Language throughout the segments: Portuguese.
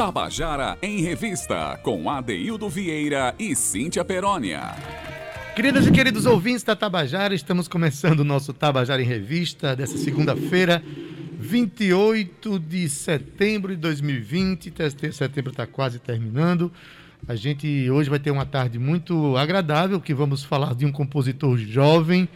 Tabajara em Revista, com Adeildo Vieira e Cíntia Perónia. Queridas e queridos ouvintes da Tabajara, estamos começando o nosso Tabajara em Revista dessa segunda-feira, 28 de setembro de 2020. Setembro está quase terminando. A gente hoje vai ter uma tarde muito agradável, que vamos falar de um compositor jovem,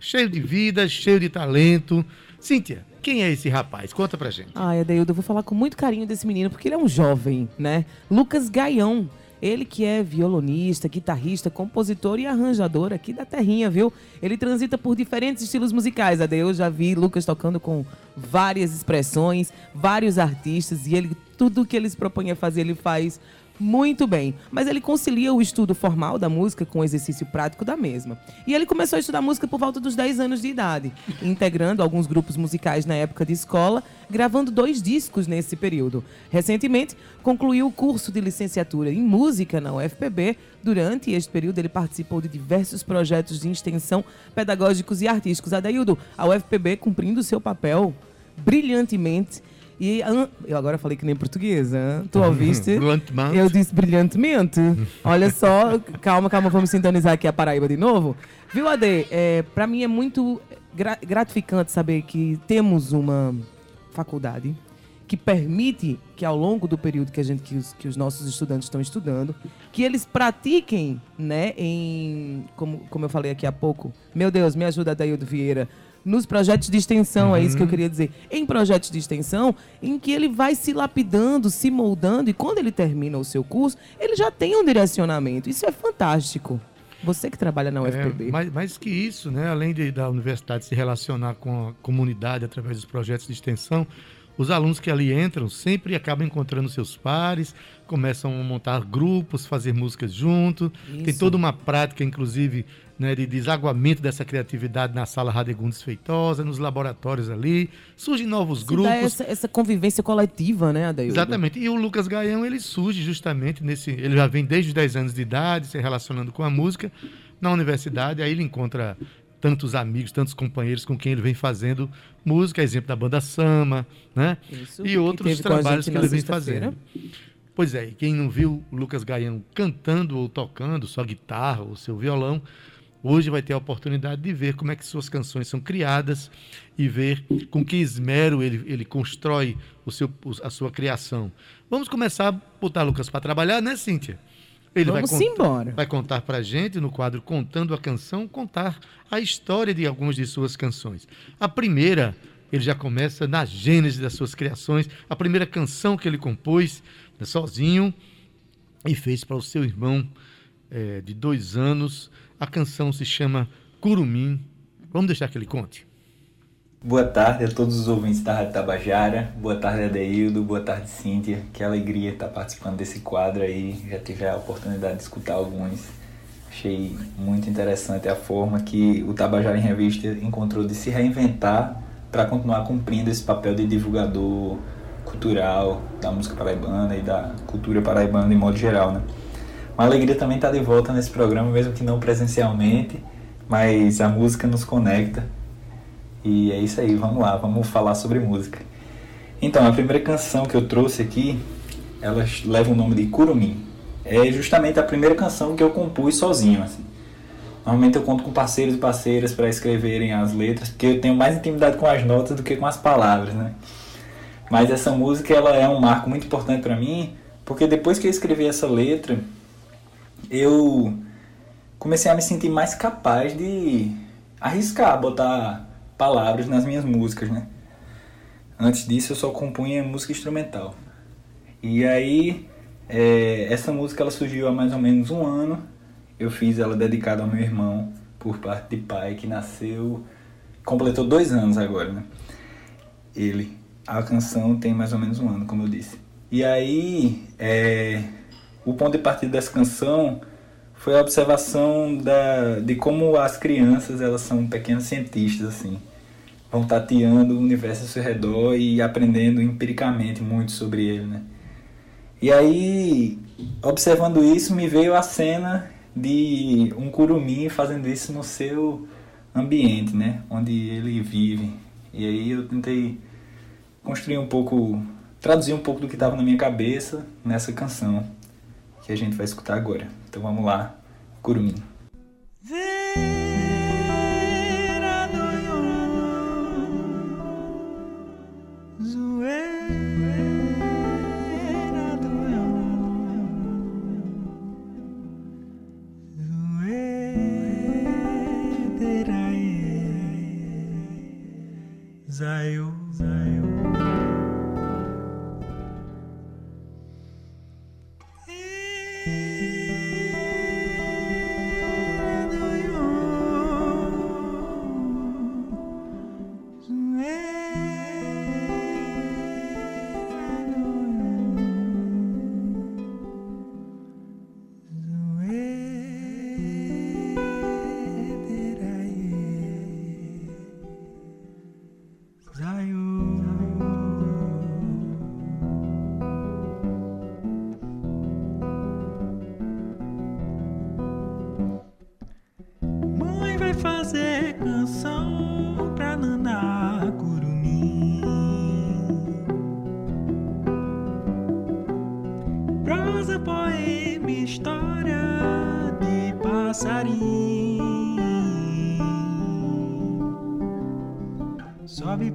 cheio de vida, cheio de talento. Cíntia, quem é esse rapaz? Conta pra gente. Ai, Adeildo, eu vou falar com muito carinho desse menino, porque ele é um jovem, né? Lucas Gaião. Ele que é violonista, guitarrista, compositor e arranjador aqui da terrinha, viu? Ele transita por diferentes estilos musicais. Adeus, já vi Lucas tocando com várias expressões, vários artistas e ele tudo que ele se propõe a fazer, ele faz muito bem, mas ele concilia o estudo formal da música com o exercício prático da mesma. E ele começou a estudar música por volta dos 10 anos de idade, integrando alguns grupos musicais na época de escola, gravando dois discos nesse período. Recentemente, concluiu o curso de licenciatura em música na UFPB. Durante este período, ele participou de diversos projetos de extensão pedagógicos e artísticos. Adeildo, a UFPB cumprindo seu papel brilhantemente e eu agora falei que nem portuguesa. Tu ouviste? eu disse brilhantemente. Olha só, calma, calma, vamos sintonizar aqui a Paraíba de novo. Viu, Ade? É, para mim é muito gratificante saber que temos uma faculdade que permite que ao longo do período que a gente que os, que os nossos estudantes estão estudando, que eles pratiquem, né, em como, como eu falei aqui há pouco. Meu Deus, me ajuda Daildo Vieira nos projetos de extensão, uhum. é isso que eu uhum. queria dizer. Em projetos de extensão, em que ele vai se lapidando, se moldando, e quando ele termina o seu curso, ele já tem um direcionamento. Isso é fantástico. Você que trabalha na UFPB. É, mais, mais que isso, né? além de, da universidade se relacionar com a comunidade através dos projetos de extensão, os alunos que ali entram sempre acabam encontrando seus pares, começam a montar grupos, fazer músicas junto. Isso. Tem toda uma prática, inclusive, né, de desaguamento dessa criatividade na sala Radegundes Feitosa, nos laboratórios ali. Surgem novos Se grupos. essa, essa, convivência coletiva, né, Adaildo? Exatamente. E o Lucas Gaião, ele surge justamente nesse. Ele já vem desde os 10 anos de idade, se relacionando com a música na universidade. Aí ele encontra tantos amigos, tantos companheiros com quem ele vem fazendo música, exemplo da banda Sama, né? Isso, e outros trabalhos que ele vem fazendo. Pois é, e quem não viu o Lucas Gaiano cantando ou tocando sua guitarra ou seu violão, hoje vai ter a oportunidade de ver como é que suas canções são criadas e ver com que esmero ele, ele constrói o seu, a sua criação. Vamos começar a botar Lucas para trabalhar, né, Cíntia? Ele Vamos vai, embora. vai contar para a gente, no quadro Contando a Canção, contar a história de algumas de suas canções. A primeira, ele já começa na gênese das suas criações, a primeira canção que ele compôs né, sozinho e fez para o seu irmão é, de dois anos. A canção se chama Curumim. Vamos deixar que ele conte. Boa tarde a todos os ouvintes da Rádio Tabajara. Boa tarde, Adeildo. Boa tarde, Cíntia. Que alegria estar participando desse quadro aí. Já tive a oportunidade de escutar alguns. Achei muito interessante a forma que o Tabajara em Revista encontrou de se reinventar para continuar cumprindo esse papel de divulgador cultural da música paraibana e da cultura paraibana de modo geral, né? Uma alegria também estar de volta nesse programa, mesmo que não presencialmente, mas a música nos conecta e é isso aí, vamos lá, vamos falar sobre música. Então, a primeira canção que eu trouxe aqui, ela leva o nome de Curumim. É justamente a primeira canção que eu compus sozinho, assim. Normalmente eu conto com parceiros e parceiras para escreverem as letras, porque eu tenho mais intimidade com as notas do que com as palavras, né? Mas essa música ela é um marco muito importante para mim, porque depois que eu escrevi essa letra, eu comecei a me sentir mais capaz de arriscar, botar palavras nas minhas músicas, né? Antes disso eu só compunha música instrumental. E aí é, essa música ela surgiu há mais ou menos um ano. Eu fiz ela dedicada ao meu irmão por parte de pai que nasceu, completou dois anos agora, né? Ele, a canção tem mais ou menos um ano, como eu disse. E aí é, o ponto de partida dessa canção foi a observação da, de como as crianças elas são pequenos cientistas assim vão tateando o universo ao seu redor e aprendendo empiricamente muito sobre ele, né? E aí, observando isso, me veio a cena de um curumim fazendo isso no seu ambiente, né? Onde ele vive. E aí eu tentei construir um pouco traduzir um pouco do que estava na minha cabeça nessa canção que a gente vai escutar agora. Então vamos lá, Curumim.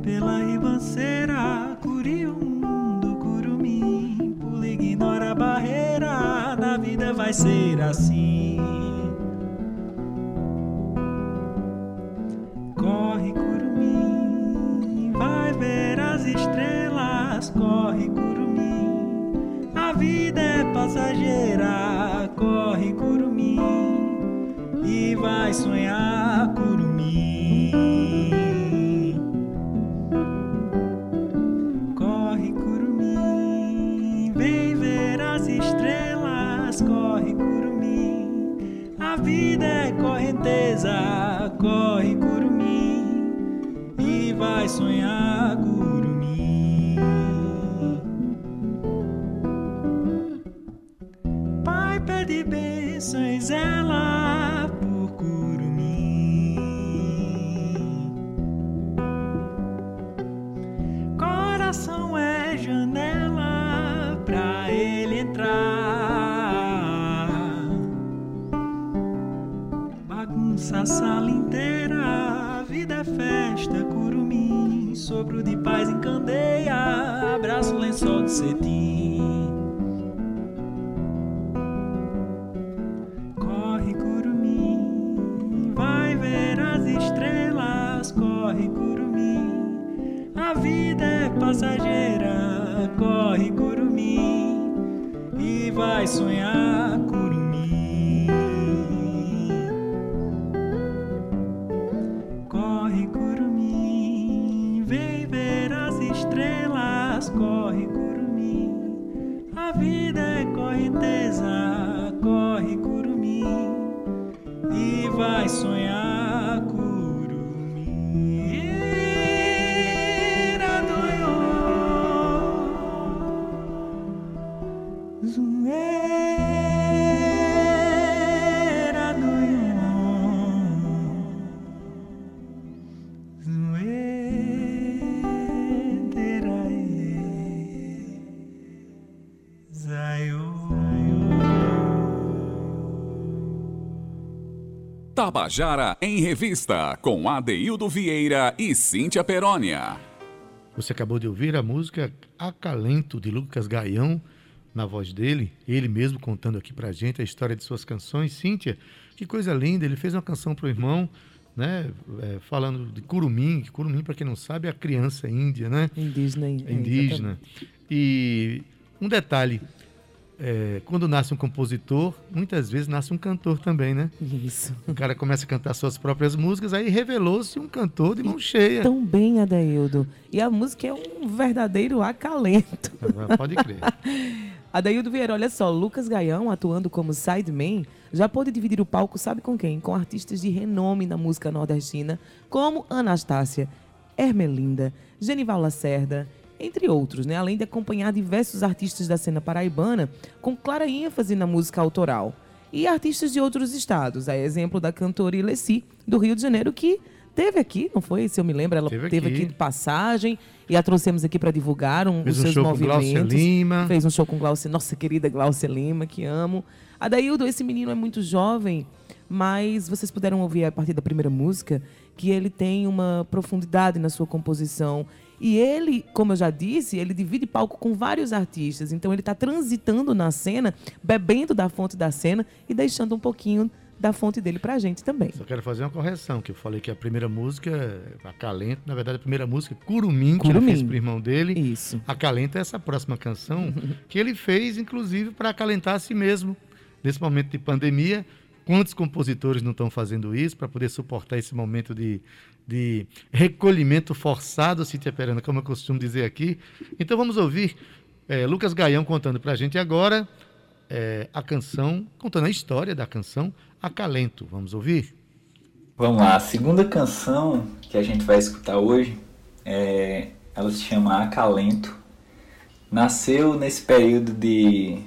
Pela ribanceira, curi o mundo, curumim. Pula, ignora a barreira, na vida vai ser assim. Estrelas. Corre, curumim, a vida é correnteza. Corre, curumim, e vai sonhar, curumim. Pai pede bênçãos, ela Bagunça a sala inteira, a vida é festa, curumim. Sopro de paz em candeia, abraço lençol de cetim. Corre, curumim, vai ver as estrelas. Corre, curumim, a vida é passageira. Corre, curumim, e vai sonhar, Corre, curumim, a vida é correnteza. Tabajara em Revista, com Adeildo Vieira e Cíntia Perónia. Você acabou de ouvir a música Acalento, de Lucas Gaião, na voz dele, ele mesmo contando aqui pra gente a história de suas canções. Cíntia, que coisa linda, ele fez uma canção pro irmão, né, é, falando de curumim, que curumim, para quem não sabe, é a criança índia, né? Indígena. É indígena. E um detalhe, é, quando nasce um compositor, muitas vezes nasce um cantor também, né? Isso. O cara começa a cantar suas próprias músicas, aí revelou-se um cantor de mão cheia. Tão bem, Adaildo. E a música é um verdadeiro acalento. Pode crer. Adaildo Vieira, olha só, Lucas Gaião, atuando como sideman, já pôde dividir o palco, sabe com quem? Com artistas de renome na música nordestina, como Anastácia, Hermelinda, Genival Lacerda, entre outros, né? Além de acompanhar diversos artistas da cena paraibana, com clara ênfase na música autoral. E artistas de outros estados, a exemplo da cantora Ilessi, do Rio de Janeiro, que teve aqui, não foi? Se eu me lembro, ela Teve teve, aqui. aqui. de passagem e a trouxemos aqui para divulgar um, Fez os um seus show com Glaucia movimentos. Lima. Fez um show com Glaucia, nossa querida Glaucia Lima, que amo. Adaildo, esse menino é muito jovem, mas vocês puderam ouvir a partir da primeira música que ele tem uma profundidade na sua composição. E ele, como eu já disse, ele divide palco com vários artistas. Então ele está transitando na cena, bebendo da fonte da cena e deixando um pouquinho da fonte dele pra gente também. Só quero fazer uma correção, que eu falei que a primeira música, Acalento, na verdade a primeira música, Curumim, que ele Curumim. fez pro irmão dele. Isso. Acalenta é essa próxima canção, que ele fez, inclusive, para acalentar a si mesmo, nesse momento de pandemia. Quantos compositores não estão fazendo isso para poder suportar esse momento de, de recolhimento forçado, Cíntia Perana, como eu costumo dizer aqui? Então vamos ouvir eh, Lucas Gaião contando para a gente agora eh, a canção, contando a história da canção Acalento. Vamos ouvir? Vamos lá, a segunda canção que a gente vai escutar hoje, é, ela se chama Acalento. Nasceu nesse período de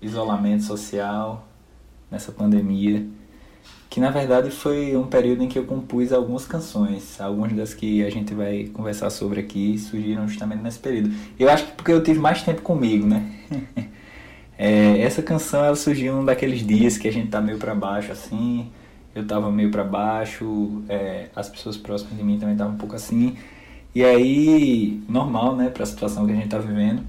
isolamento social, nessa pandemia, que na verdade foi um período em que eu compus algumas canções. Algumas das que a gente vai conversar sobre aqui surgiram justamente nesse período. Eu acho que porque eu tive mais tempo comigo, né? É, essa canção ela surgiu num daqueles dias que a gente tá meio pra baixo assim, eu tava meio pra baixo, é, as pessoas próximas de mim também estavam um pouco assim. E aí, normal, né, pra situação que a gente tá vivendo.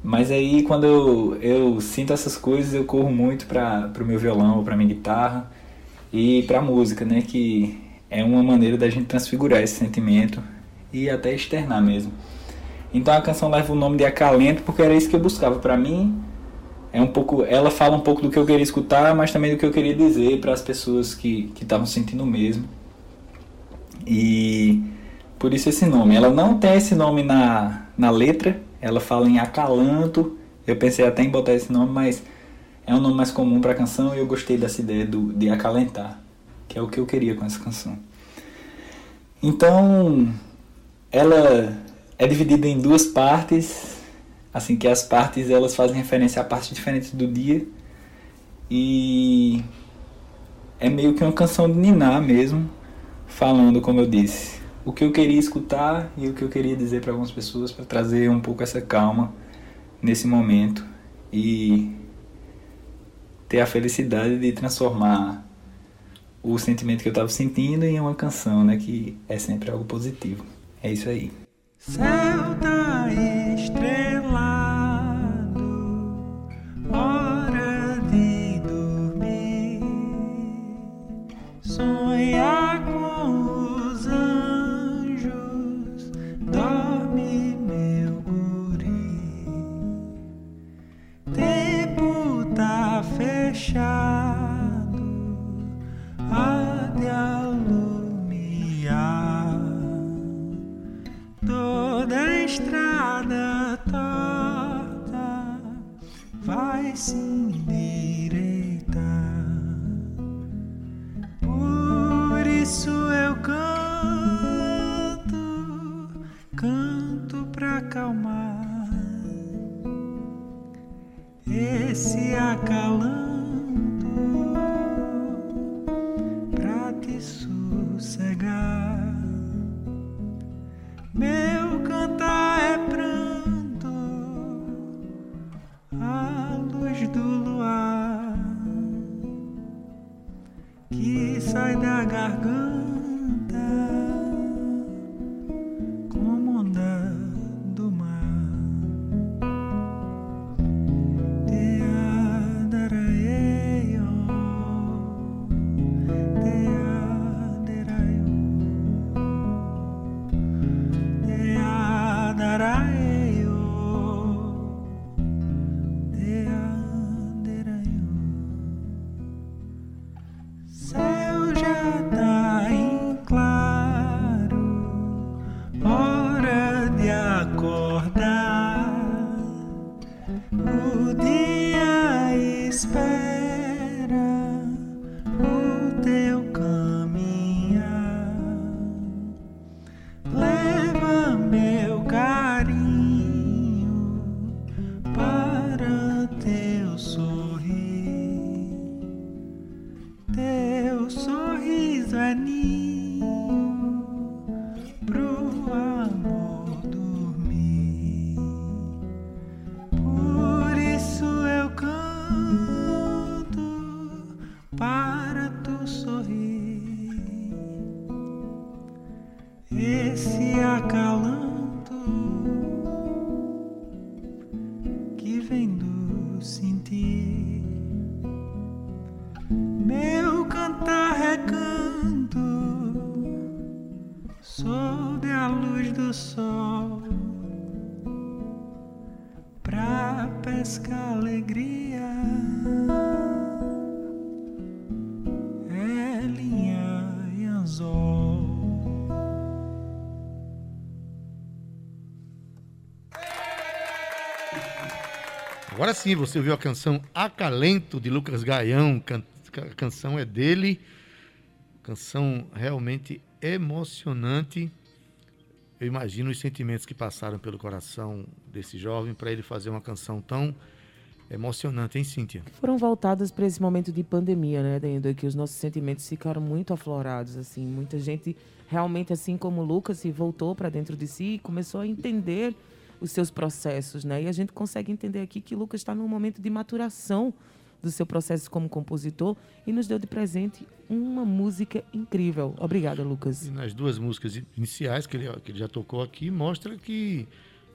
Mas aí quando eu, eu sinto essas coisas, eu corro muito para pro meu violão, pra minha guitarra e pra música, né, que é uma maneira da gente transfigurar esse sentimento e até externar mesmo. Então a canção leva o nome de Acalento porque era isso que eu buscava para mim. É um pouco, ela fala um pouco do que eu queria escutar, mas também do que eu queria dizer para as pessoas que que estavam sentindo o mesmo. E por isso esse nome. Ela não tem esse nome na, na letra, ela fala em acalanto. Eu pensei até em botar esse nome, mas é um nome mais comum para a canção e eu gostei dessa ideia do, de acalentar, que é o que eu queria com essa canção. Então, ela é dividida em duas partes, assim que as partes elas fazem referência a partes diferentes do dia e é meio que uma canção de ninar mesmo, falando como eu disse, o que eu queria escutar e o que eu queria dizer para algumas pessoas para trazer um pouco essa calma nesse momento e ter a felicidade de transformar o sentimento que eu estava sentindo em uma canção, né, que é sempre algo positivo. É isso aí. Céu tá estrelado, America. Agora sim, você ouviu a canção Acalento de Lucas Gaião. Can- A canção é dele. Canção realmente emocionante. Eu imagino os sentimentos que passaram pelo coração desse jovem para ele fazer uma canção tão emocionante, hein, Cíntia? Foram voltadas para esse momento de pandemia, né, Dendo? Que os nossos sentimentos ficaram muito aflorados, assim. Muita gente realmente, assim como o Lucas, se voltou para dentro de si e começou a entender os seus processos, né? E a gente consegue entender aqui que Lucas está num momento de maturação do seu processo como compositor e nos deu de presente uma música incrível. Obrigada, Lucas. E nas duas músicas iniciais que ele, que ele já tocou aqui, mostra que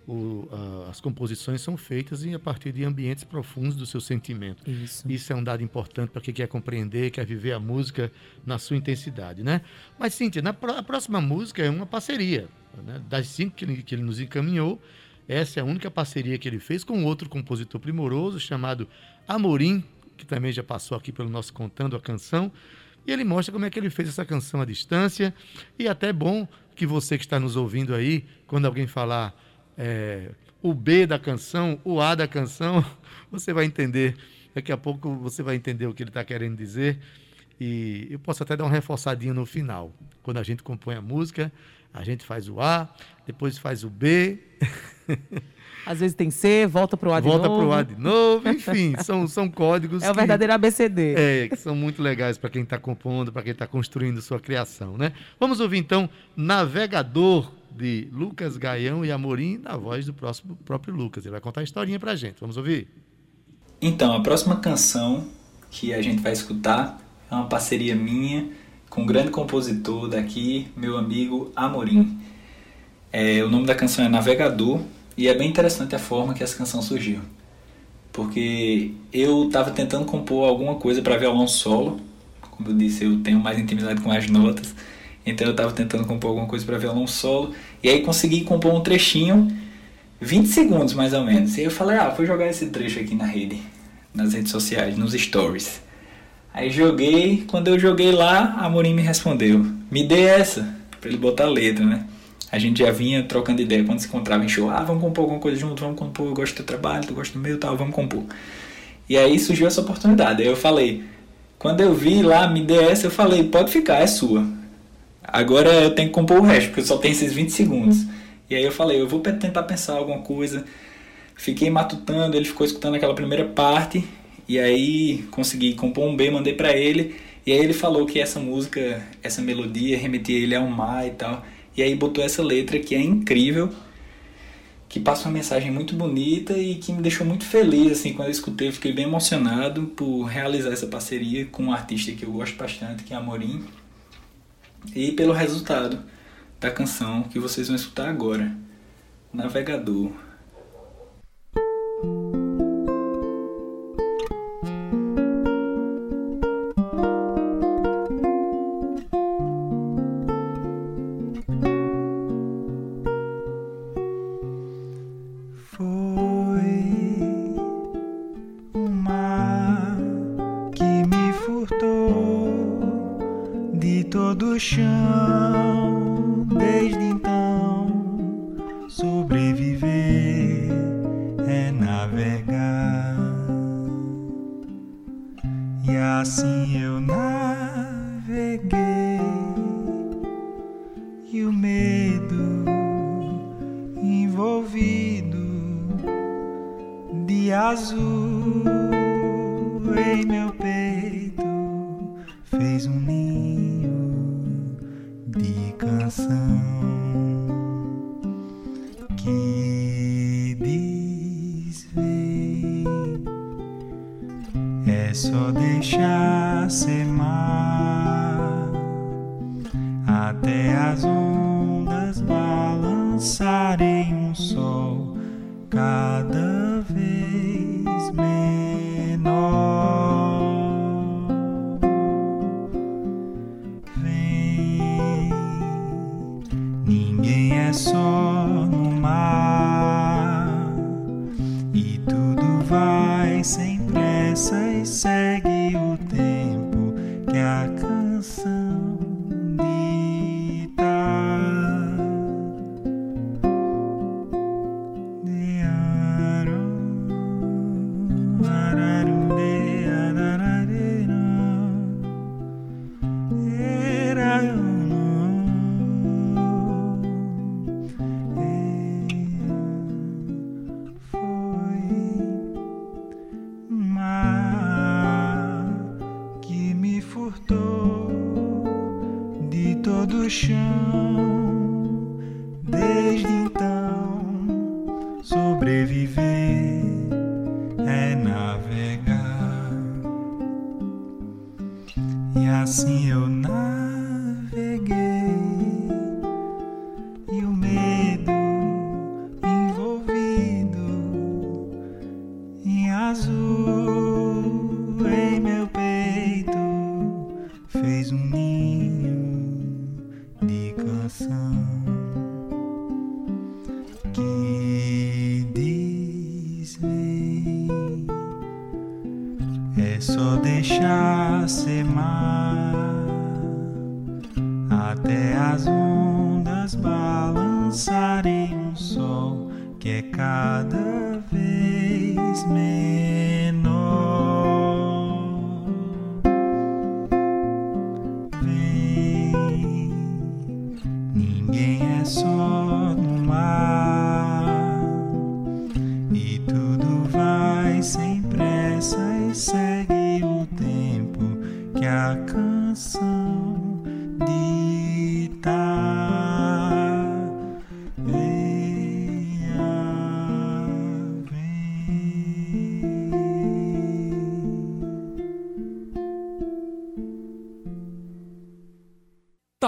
o- a- as composições são feitas a partir de ambientes profundos do seu sentimento. Isso. Isso é um dado importante para quem quer compreender, quer viver a música na sua intensidade, né? Mas, Cíntia, na a próxima música é uma parceria. Né? Das cinco que ele, que ele nos encaminhou, essa é a única parceria que ele fez com outro compositor primoroso chamado Amorim, que também já passou aqui pelo nosso Contando a Canção. E ele mostra como é que ele fez essa canção à distância. E até bom que você que está nos ouvindo aí, quando alguém falar é, o B da canção, o A da canção, você vai entender. Daqui a pouco você vai entender o que ele está querendo dizer. E eu posso até dar uma reforçadinha no final. Quando a gente compõe a música, a gente faz o A, depois faz o B, Às vezes tem C, volta pro A de volta novo. para o A de novo. Enfim, são, são códigos. É o que- verdadeiro ABCD. É, que são muito legais para quem está compondo, para quem está construindo sua criação, né? Vamos ouvir então Navegador de Lucas Gaião e Amorim na voz do próximo, próprio Lucas. Ele vai contar a historinha pra gente. Vamos ouvir? Então, a próxima canção que a gente vai escutar é uma parceria minha com um grande compositor daqui, meu amigo Amorim. É, o nome da canção é Navegador e é bem interessante a forma que essa canção surgiu. Porque eu estava tentando compor alguma coisa para violão solo, como eu disse, eu tenho mais intimidade com as notas, então eu estava tentando compor alguma coisa para violão solo e aí consegui compor um trechinho 20 segundos mais ou menos. E aí eu falei, ah, vou jogar esse trecho aqui na rede, nas redes sociais, nos stories. Aí joguei, quando eu joguei lá, a Amorim me respondeu, me dê essa, pra ele botar a letra, né? A gente já vinha trocando ideia quando se encontrava em show, ah, vamos compor alguma coisa junto, vamos compor, eu gosto do teu trabalho, tu gosta do meu, tal, vamos compor. E aí surgiu essa oportunidade, aí eu falei, quando eu vi lá, me dê essa, eu falei, pode ficar, é sua. Agora eu tenho que compor o resto, porque só tem esses 20 segundos. E aí eu falei, eu vou tentar pensar alguma coisa. Fiquei matutando, ele ficou escutando aquela primeira parte. E aí consegui compor um B, mandei pra ele. E aí ele falou que essa música, essa melodia remetia ele ao mar e tal. E aí botou essa letra que é incrível, que passa uma mensagem muito bonita e que me deixou muito feliz assim quando eu escutei. Eu fiquei bem emocionado por realizar essa parceria com um artista que eu gosto bastante, que é Amorim e pelo resultado da canção que vocês vão escutar agora, Navegador. De canção que diz vem é só deixar ser mar até as ondas balançarem de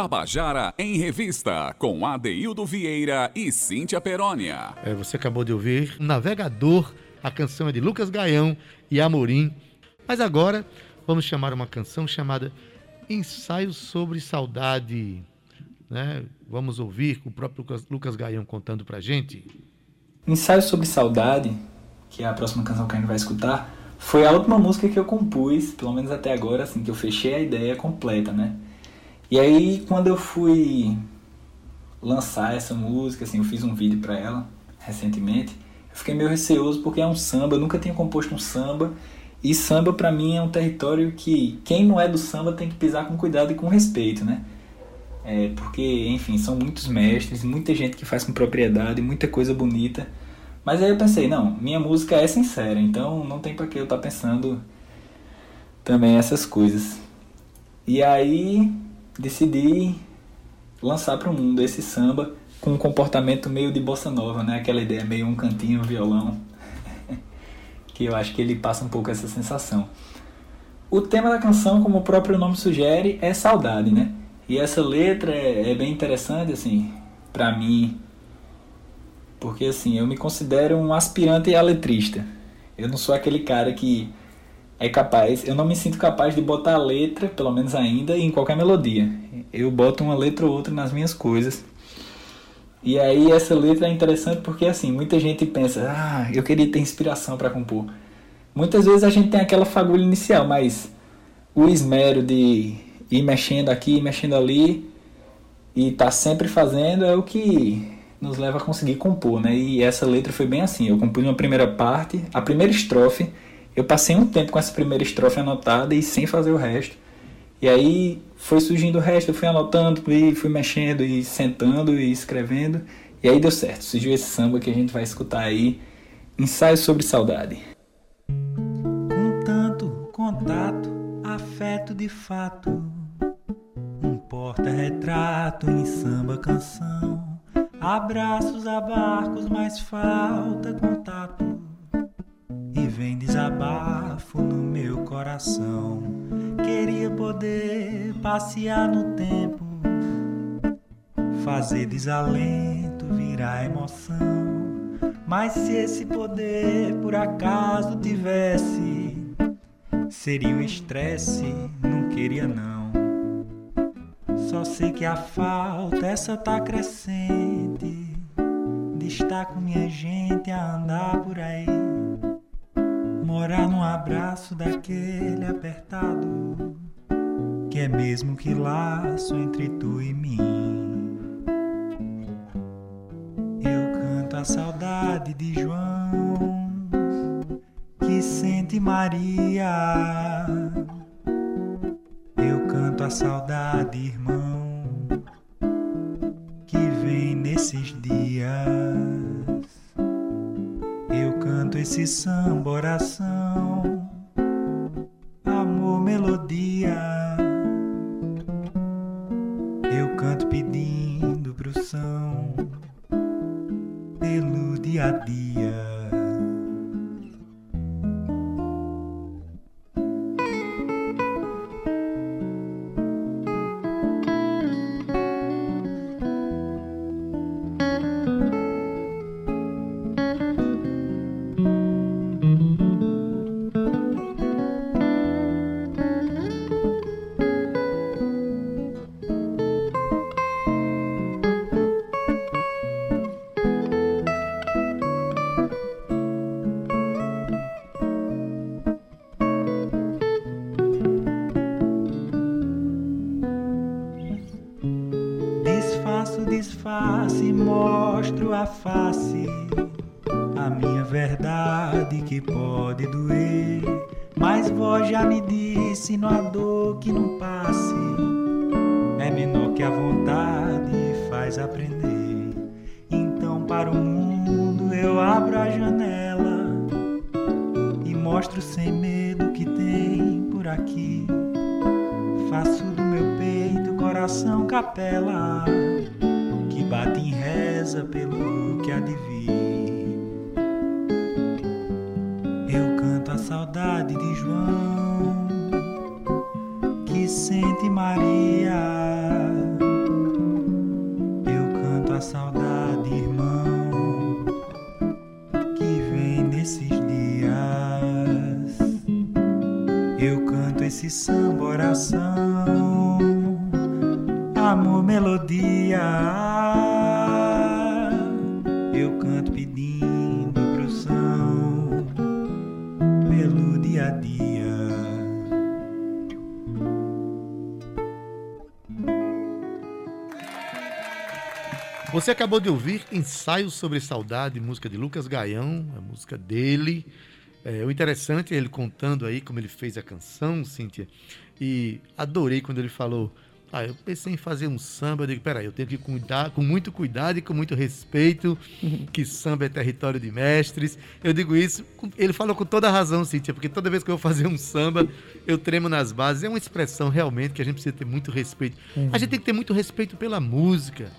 Tabajara em Revista, com Adeildo Vieira e Cíntia Perónia. É, você acabou de ouvir Navegador, a canção é de Lucas Gaião e Amorim. Mas agora vamos chamar uma canção chamada Ensaio sobre Saudade. Né? Vamos ouvir o próprio Lucas, Lucas Gaião contando pra gente. Ensaio sobre Saudade, que é a próxima canção que a gente vai escutar, foi a última música que eu compus, pelo menos até agora, assim, que eu fechei a ideia completa, né? E aí, quando eu fui lançar essa música, assim, eu fiz um vídeo pra ela recentemente, eu fiquei meio receoso porque é um samba, eu nunca tinha composto um samba, e samba pra mim é um território que quem não é do samba tem que pisar com cuidado e com respeito, né? É, porque, enfim, são muitos mestres, muita gente que faz com propriedade, muita coisa bonita. Mas aí eu pensei, não, minha música é sincera, então não tem pra que eu estar pensando também essas coisas. E aí decidi lançar para o mundo esse samba com um comportamento meio de bossa nova, né? Aquela ideia meio um cantinho, um violão, que eu acho que ele passa um pouco essa sensação. O tema da canção, como o próprio nome sugere, é saudade, né? E essa letra é, é bem interessante, assim, para mim, porque assim, eu me considero um aspirante a letrista. Eu não sou aquele cara que é capaz, eu não me sinto capaz de botar a letra, pelo menos ainda, em qualquer melodia. Eu boto uma letra ou outra nas minhas coisas. E aí essa letra é interessante porque assim, muita gente pensa, ah, eu queria ter inspiração para compor. Muitas vezes a gente tem aquela fagulha inicial, mas o esmero de ir mexendo aqui, mexendo ali e tá sempre fazendo é o que nos leva a conseguir compor, né? E essa letra foi bem assim, eu compus uma primeira parte, a primeira estrofe, eu passei um tempo com essa primeira estrofe anotada e sem fazer o resto. E aí foi surgindo o resto, eu fui anotando e fui mexendo e sentando e escrevendo. E aí deu certo, surgiu esse samba que a gente vai escutar aí, Ensaio sobre Saudade. Com tanto contato, afeto de fato, um porta-retrato em samba canção. Abraços a barcos, mas falta contato. Vem desabafo no meu coração. Queria poder passear no tempo, fazer desalento virar emoção. Mas se esse poder por acaso tivesse, seria um estresse, não queria não. Só sei que a falta essa tá crescente de estar com minha gente a andar por aí morar num abraço daquele apertado, que é mesmo que laço entre tu e mim. Eu canto a saudade de João, que sente Maria. Eu canto a saudade, irmão, que vem nesses dias esse samba oração, o disfarce, mostro a face. A minha verdade que pode doer. Mas vós já me disse, não há dor que não passe. É menor que a vontade faz aprender. Então, para o mundo, eu abro a janela e mostro sem medo que tem por aqui. Faço do meu peito coração capela bate em reza pelo que há de vir. Eu canto a saudade de João, que sente Maria. Eu canto a saudade, irmão, que vem nesses dias. Eu canto esse samba oração você acabou de ouvir Ensaio sobre Saudade, música de Lucas Gaião, a música dele. É, o interessante é ele contando aí como ele fez a canção, Cíntia. E adorei quando ele falou. Ah, eu pensei em fazer um samba. Eu digo, peraí, eu tenho que cuidar com muito cuidado e com muito respeito, que samba é território de mestres. Eu digo isso, ele falou com toda a razão, Cíntia, porque toda vez que eu vou fazer um samba, eu tremo nas bases. É uma expressão realmente que a gente precisa ter muito respeito. Uhum. A gente tem que ter muito respeito pela música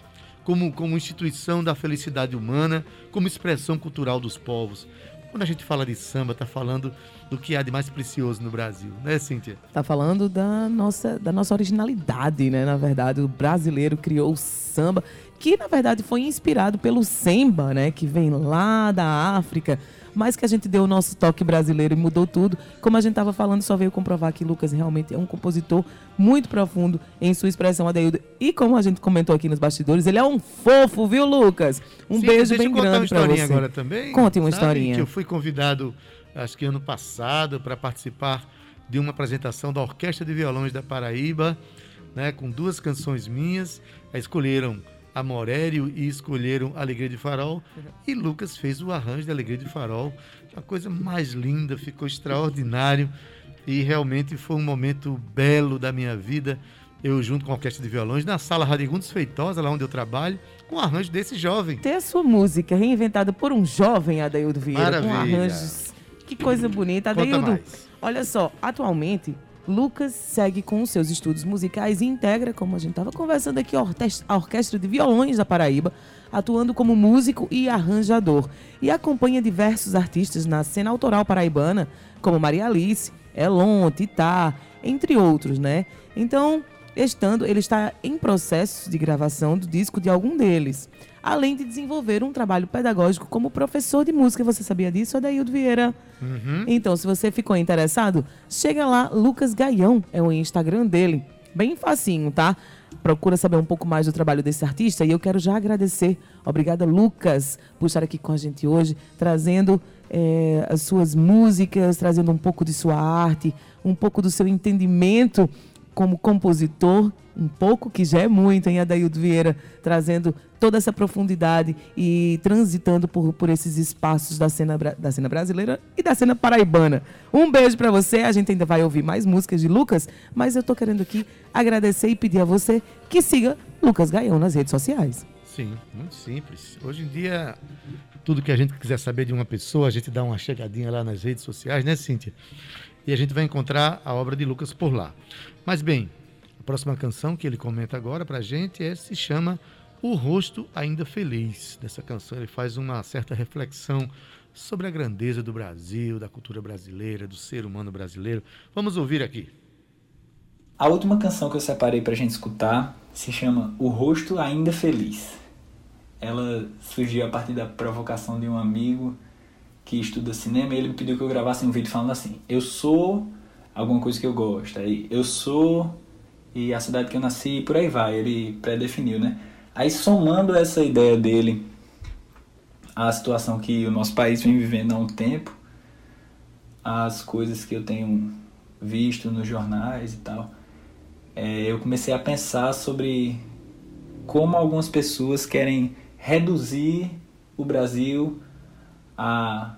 como, como instituição da felicidade humana, como expressão cultural dos povos. Quando a gente fala de samba, está falando do que há de mais precioso no Brasil, né, Cíntia? Está falando da nossa, da nossa originalidade, né? Na verdade, o brasileiro criou o samba, que na verdade foi inspirado pelo semba, né? Que vem lá da África mas que a gente deu o nosso toque brasileiro e mudou tudo. Como a gente estava falando, só veio comprovar que Lucas realmente é um compositor muito profundo em sua expressão, Adeildo. E como a gente comentou aqui nos bastidores, ele é um fofo, viu, Lucas? Um Sim, beijo bem grande para você. agora também. Conte uma historinha. Que eu fui convidado, acho que ano passado, para participar de uma apresentação da Orquestra de Violões da Paraíba, né, com duas canções minhas. Escolheram a Morério e escolheram Alegria de Farol. E Lucas fez o arranjo de Alegria de Farol. A coisa mais linda, ficou extraordinário. E realmente foi um momento belo da minha vida. Eu, junto com a Orquestra de Violões, na sala Radigundos Feitosa, lá onde eu trabalho, com o arranjo desse jovem. Ter a sua música reinventada por um jovem, Adaildo Vieira, Maravilha. com arranjos. Que coisa bonita. Adaildo, olha só, atualmente Lucas segue com seus estudos musicais e integra, como a gente estava conversando aqui, a Orquestra de Violões da Paraíba, atuando como músico e arranjador. E acompanha diversos artistas na cena autoral paraibana, como Maria Alice, Elon, Titá, entre outros, né? Então, estando, ele está em processo de gravação do disco de algum deles além de desenvolver um trabalho pedagógico como professor de música. Você sabia disso, Adaildo Vieira? Uhum. Então, se você ficou interessado, chega lá, Lucas Gaião é o Instagram dele. Bem facinho, tá? Procura saber um pouco mais do trabalho desse artista e eu quero já agradecer. Obrigada, Lucas, por estar aqui com a gente hoje, trazendo é, as suas músicas, trazendo um pouco de sua arte, um pouco do seu entendimento como compositor, um pouco, que já é muito, em Adaildo Vieira, trazendo toda essa profundidade e transitando por, por esses espaços da cena, da cena brasileira e da cena paraibana. Um beijo para você, a gente ainda vai ouvir mais músicas de Lucas, mas eu estou querendo aqui agradecer e pedir a você que siga Lucas Gaião nas redes sociais. Sim, muito simples. Hoje em dia, tudo que a gente quiser saber de uma pessoa, a gente dá uma chegadinha lá nas redes sociais, né, Cíntia? E a gente vai encontrar a obra de Lucas por lá. Mas bem, a próxima canção que ele comenta agora para a gente é, se chama O Rosto Ainda Feliz. Nessa canção ele faz uma certa reflexão sobre a grandeza do Brasil, da cultura brasileira, do ser humano brasileiro. Vamos ouvir aqui. A última canção que eu separei para a gente escutar se chama O Rosto Ainda Feliz. Ela surgiu a partir da provocação de um amigo que estuda cinema e ele me pediu que eu gravasse um vídeo falando assim: Eu sou alguma coisa que eu gosto. Aí eu sou e a cidade que eu nasci e por aí vai. Ele pré-definiu, né? Aí somando essa ideia dele à situação que o nosso país vem vivendo há um tempo, as coisas que eu tenho visto nos jornais e tal, é, eu comecei a pensar sobre como algumas pessoas querem reduzir o Brasil a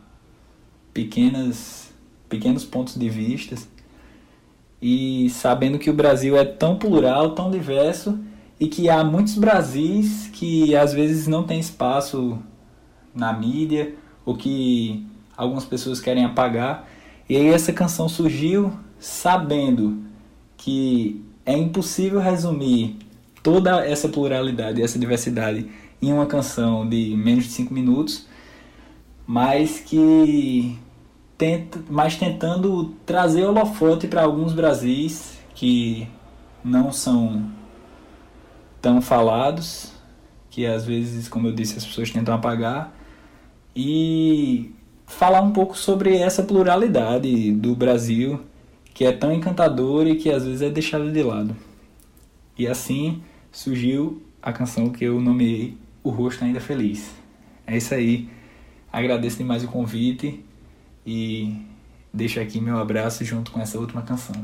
pequenas pequenos pontos de vistas e sabendo que o Brasil é tão plural, tão diverso e que há muitos Brasis que às vezes não tem espaço na mídia ou que algumas pessoas querem apagar. E aí essa canção surgiu sabendo que é impossível resumir toda essa pluralidade, essa diversidade em uma canção de menos de 5 minutos, mas que tenta, mas tentando trazer holofote para alguns Brasis que não são tão falados, que às vezes, como eu disse, as pessoas tentam apagar, e falar um pouco sobre essa pluralidade do Brasil que é tão encantadora e que às vezes é deixada de lado. E assim surgiu a canção que eu nomeei O Rosto Ainda Feliz. É isso aí. Agradeço demais o convite e deixo aqui meu abraço junto com essa última canção.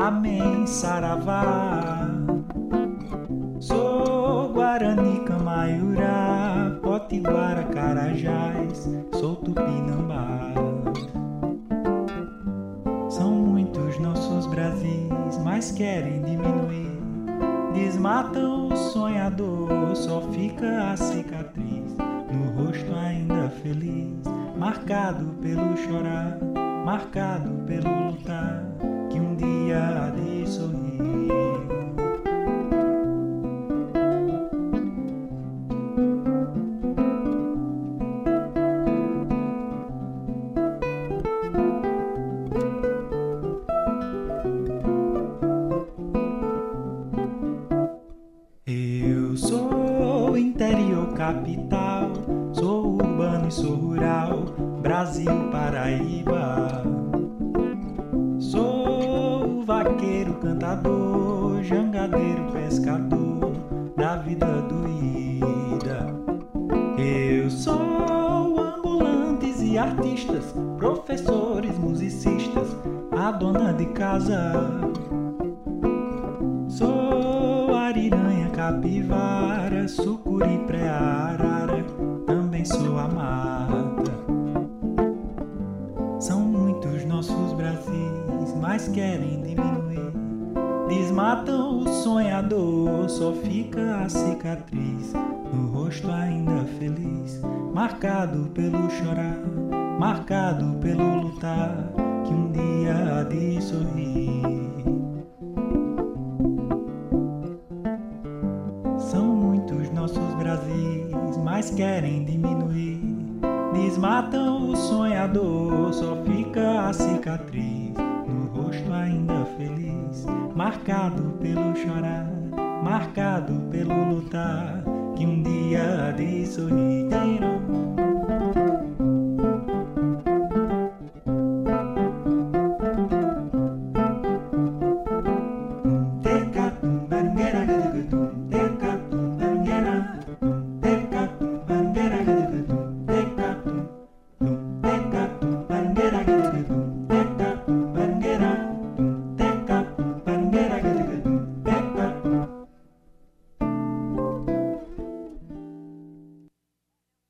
Amém, saravá. Sou Guarani, Camaiurá, Potiguara, Carajás, sou Tupinambá. São muitos nossos Brasis, mas querem diminuir. Desmatam o sonhador, só fica a cicatriz no rosto ainda feliz, marcado pelo chorar, marcado pelo lutar, que um dia há de sorrir. São muitos nossos Brasis, mas querem diminuir. Desmatam o sonhador, só fica a cicatriz no rosto ainda feliz, marcado pelo chorar, marcado pelo lutar, que um dia há de sorrir. São muitos nossos Brasis, mas querem diminuir. Desmatam o sonhador, só fica a cicatriz no rosto ainda feliz, marcado pelo chorar, marcado pelo lutar, que um dia de sorrir.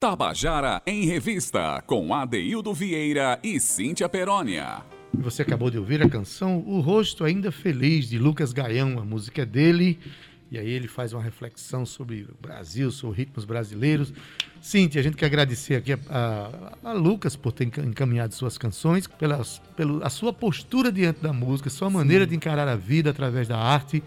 Tabajara em Revista, com Adeildo Vieira e Cíntia Perónia. Você acabou de ouvir a canção O Rosto Ainda Feliz, de Lucas Gaião. A música é dele. E aí ele faz uma reflexão sobre o Brasil, sobre ritmos brasileiros. Cíntia, a gente quer agradecer aqui a, a, a Lucas por ter encaminhado suas canções, pela, pela a sua postura diante da música, sua maneira Sim. de encarar a vida através da arte.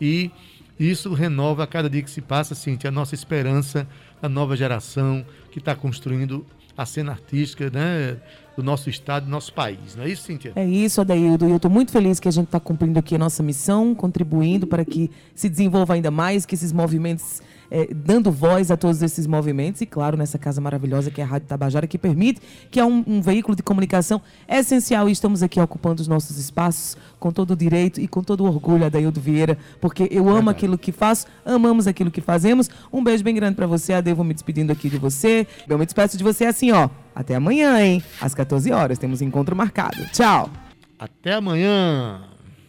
E isso renova a cada dia que se passa, Cíntia, a nossa esperança a nova geração que está construindo a cena artística né, do nosso estado, do nosso país. Não é isso, Cíntia? É isso, Adaildo. E eu estou muito feliz que a gente está cumprindo aqui a nossa missão, contribuindo para que se desenvolva ainda mais, que esses movimentos é, dando voz a todos esses movimentos e, claro, nessa casa maravilhosa que é a Rádio Tabajara, que permite, que é um, um veículo de comunicação essencial e estamos aqui ocupando os nossos espaços com todo o direito e com todo o orgulho, Adaildo Vieira, porque eu amo aquilo que faço, amamos aquilo que fazemos. Um beijo bem grande para você, Ade, vou me despedindo aqui de você. Eu me despeço de você assim, ó. Até amanhã, hein? Às 14 horas, temos encontro marcado. Tchau. Até amanhã.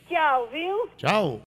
Tchau, viu? Tchau.